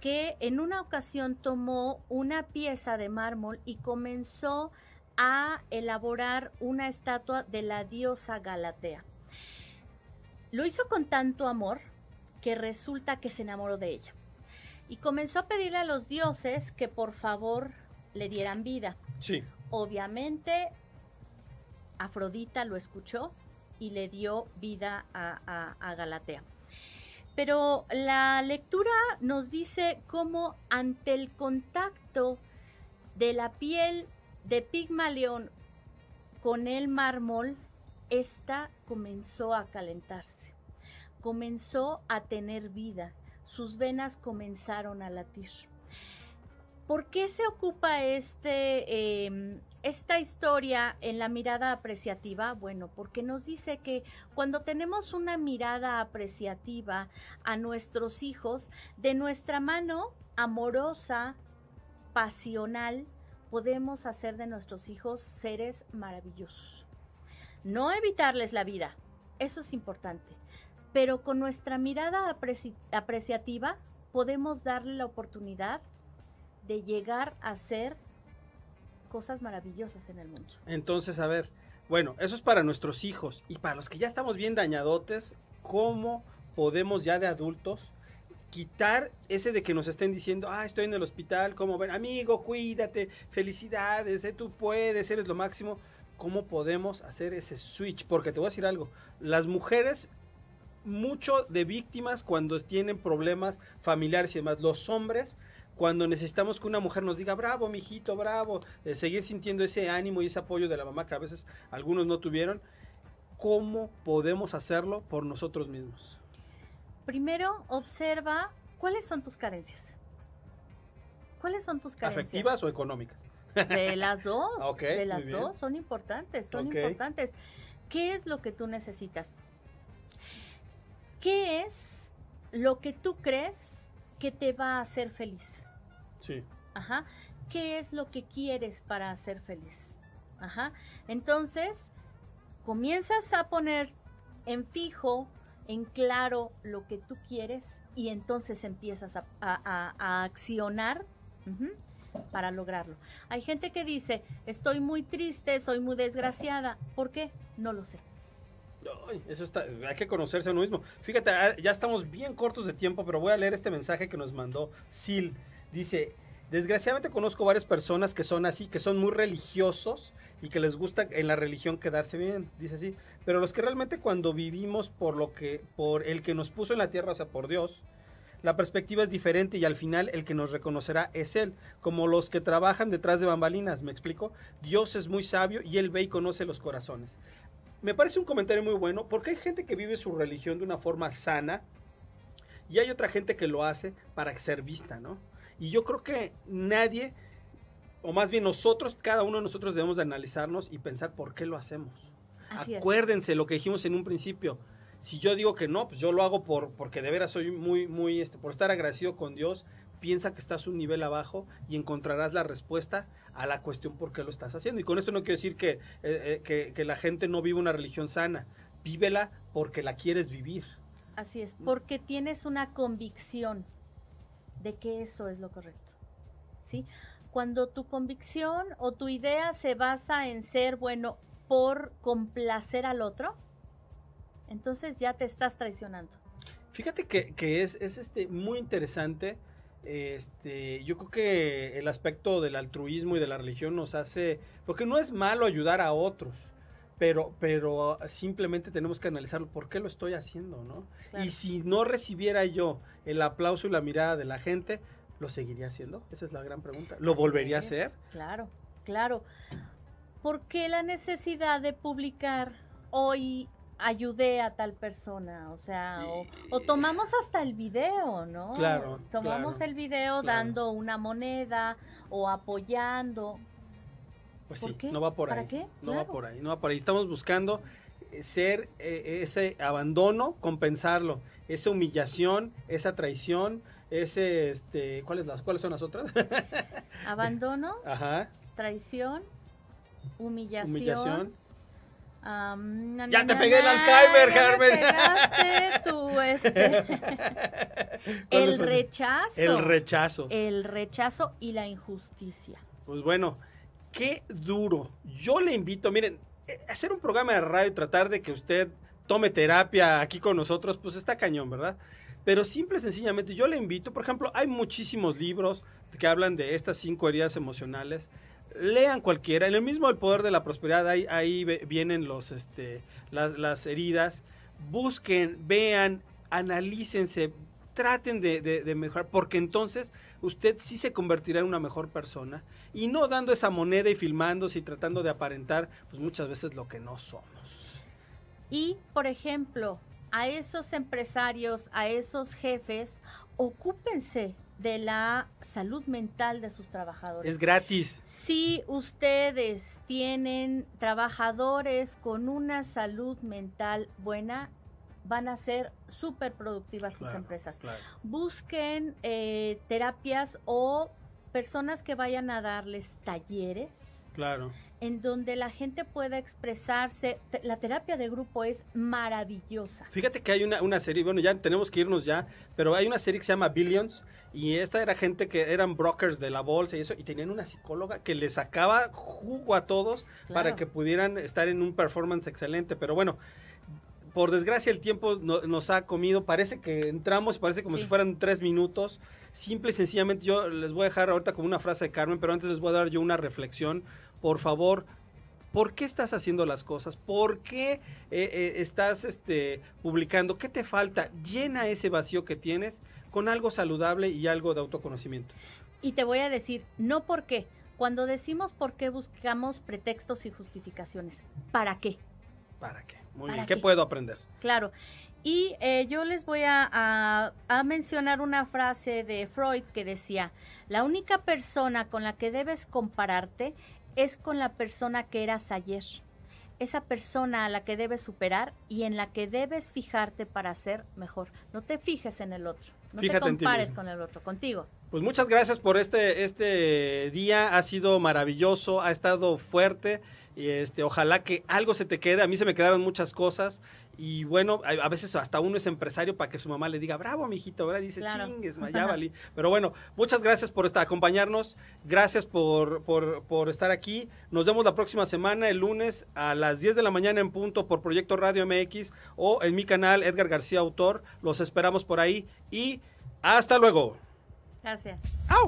que en una ocasión tomó una pieza de mármol y comenzó a elaborar una estatua de la diosa Galatea. Lo hizo con tanto amor que resulta que se enamoró de ella. Y comenzó a pedirle a los dioses que por favor le dieran vida. Sí. Obviamente, Afrodita lo escuchó y le dio vida a, Galatea. Pero la lectura nos dice cómo ante el contacto de la piel de Pigmalión con el mármol, esta comenzó a calentarse, comenzó a tener vida, sus venas comenzaron a latir. ¿Por qué se ocupa este, eh, esta historia en la mirada apreciativa? Bueno, porque nos dice que cuando tenemos una mirada apreciativa a nuestros hijos, de nuestra mano amorosa, pasional, podemos hacer de nuestros hijos seres maravillosos. No evitarles la vida, eso es importante, pero con nuestra mirada apreci- apreciativa podemos darle la oportunidad de llegar a ser cosas maravillosas en el mundo. Entonces, a ver, bueno, eso es para nuestros hijos y para los que ya estamos bien dañadotes, ¿cómo podemos ya de adultos quitar ese de que nos estén diciendo, ah, estoy en el hospital, ¿cómo ven? Amigo, cuídate, felicidades, tú puedes, eres lo máximo. ¿Cómo podemos hacer ese switch? Porque te voy a decir algo, las mujeres mucho de víctimas cuando tienen problemas familiares y demás. Los hombres, cuando necesitamos que una mujer nos diga, bravo, mijito, bravo, eh, seguir sintiendo ese ánimo y ese apoyo de la mamá que a veces algunos no tuvieron, ¿cómo podemos hacerlo por nosotros mismos? Primero, observa cuáles son tus carencias. ¿Cuáles son tus carencias? ¿Afectivas o económicas? De las dos. [LAUGHS] De las dos. Son importantes, son importantes. ¿Qué es lo que tú necesitas? ¿Qué es lo que tú crees que te va a hacer feliz? Sí. Ajá. ¿Qué es lo que quieres para ser feliz? Ajá. Entonces, comienzas a poner en fijo, en claro lo que tú quieres y entonces empiezas a, a- a- a accionar para lograrlo. Hay gente que dice, estoy muy triste, soy muy desgraciada. ¿Por qué? No lo sé. Ay, eso está, hay que conocerse a uno mismo. Fíjate, ah, ya estamos bien cortos de tiempo, pero voy a leer este mensaje que nos mandó Sil. Dice, desgraciadamente conozco varias personas que son así, que son muy religiosos y que les gusta en la religión quedarse bien, dice así. Pero los que realmente cuando vivimos por lo que, por el que nos puso en la tierra, o sea, por Dios, la perspectiva es diferente y al final el que nos reconocerá es Él, como los que trabajan detrás de bambalinas, ¿me explico? Dios es muy sabio y Él ve y conoce los corazones. Me parece un comentario muy bueno porque hay gente que vive su religión de una forma sana y hay otra gente que lo hace para ser vista, ¿no? Y yo creo que nadie, o más bien nosotros, cada uno de nosotros debemos de analizarnos y pensar por qué lo hacemos. Así es. Acuérdense lo que dijimos en un principio. Si yo digo que no, pues yo lo hago por porque de veras soy muy, muy, este, por estar agradecido con Dios. Piensa que estás un nivel abajo y encontrarás la respuesta a la cuestión por qué lo estás haciendo. Y con esto no quiero decir que, eh, eh, que, que la gente no vive una religión sana. Vívela porque la quieres vivir. Así es, porque tienes una convicción de que eso es lo correcto. ¿Sí? Cuando tu convicción o tu idea se basa en ser bueno por complacer al otro, entonces ya te estás traicionando. Fíjate que, es, es este, muy interesante. Este, yo creo que el aspecto del altruismo y de la religión nos hace, porque no es malo ayudar a otros, pero, pero simplemente tenemos que analizarlo, ¿por qué lo estoy haciendo? ¿no? Claro. Y si no recibiera yo el aplauso y la mirada de la gente, ¿lo seguiría haciendo? Esa es la gran pregunta. ¿Lo Así volvería es, a hacer? Claro, claro. ¿Por qué la necesidad de publicar hoy ayudé a tal persona, o sea, o, o tomamos hasta el video, ¿no? Claro, Tomamos claro, el video claro. dando una moneda o apoyando. Pues ¿Por sí, qué? no va por ¿Para ahí. qué? No va por ahí, no va por ahí. Estamos buscando eh, ser eh, ese abandono, compensarlo, esa humillación, esa traición, ese, este, ¿cuáles las, cuáles son las otras? [LAUGHS] Abandono, [LAUGHS] Ajá, traición, humillación. humillación. na, Ya na, te na, pegué el na, Alzheimer, Carmen. pegaste tú, este. [LAUGHS] ¿Cuáles el rechazo. El rechazo. El rechazo y la injusticia. Pues bueno, qué duro. Yo le invito, miren, eh, hacer un programa de radio y tratar de que usted tome terapia aquí con nosotros, pues está cañón, ¿verdad? Pero simple y sencillamente yo le invito, por ejemplo, hay muchísimos libros que hablan de estas cinco heridas emocionales. Lean cualquiera, en el mismo El Poder de la Prosperidad, ahí, vienen los, este, las, las heridas. Busquen, vean, analícense, traten de, de- de mejorar, porque entonces usted sí se convertirá en una mejor persona y no dando esa moneda y filmándose y tratando de aparentar, pues muchas veces lo que no somos. Y, por ejemplo, a esos empresarios, a esos jefes, ocúpense de la salud mental de sus trabajadores. Es gratis. Si ustedes tienen trabajadores con una salud mental buena, van a ser súper productivas tus Claro, empresas. claro. Busquen eh, terapias o personas que vayan a darles talleres Claro. en donde la gente pueda expresarse. La terapia de grupo es maravillosa. Fíjate que hay una, una serie, bueno, ya tenemos que irnos ya, pero hay una serie que se llama Billions y esta era gente que eran brokers de la bolsa y eso, y tenían una psicóloga que le sacaba jugo a todos para que pudieran estar en un performance excelente. Pero bueno, por desgracia el tiempo no- nos ha comido, parece que entramos, parece como Sí. si fueran tres minutos. Simple y sencillamente yo les voy a dejar ahorita como una frase de Carmen, pero antes les voy a dar yo una reflexión. Por favor, ¿Por qué estás haciendo las cosas? ¿Por qué eh, eh, estás este, publicando? ¿Qué te falta? Llena ese vacío que tienes con algo saludable y algo de autoconocimiento. Y te voy a decir, no por qué. Cuando decimos por qué buscamos pretextos y justificaciones. ¿Para qué? ¿Para qué? Muy ¿Para bien. ¿Qué qué? puedo aprender? Claro. Y eh, yo les voy a, a- a mencionar una frase de Freud que decía, la única persona con la que debes compararte es con la persona que eras ayer. Esa persona a la que debes superar y en la que debes fijarte para ser mejor. No te fijes en el otro. No Fíjate te compares con el otro, contigo. Pues muchas gracias por este, este día. Ha sido maravilloso, ha estado fuerte. Y este, ojalá que algo se te quede. A mí se me quedaron muchas cosas. Y bueno, a, veces hasta uno es empresario para que su mamá le diga, bravo, mijito, ¿verdad? Dice, Claro. chingues, ya [LAUGHS] valí. Pero bueno, muchas gracias por estar, acompañarnos. Gracias por, por, por estar aquí. Nos vemos la próxima semana, el lunes, a las 10 de la mañana en punto por Proyecto Radio MX o en mi canal Edgar García Autor. Los esperamos por ahí. Y hasta luego. Gracias. ¡Au!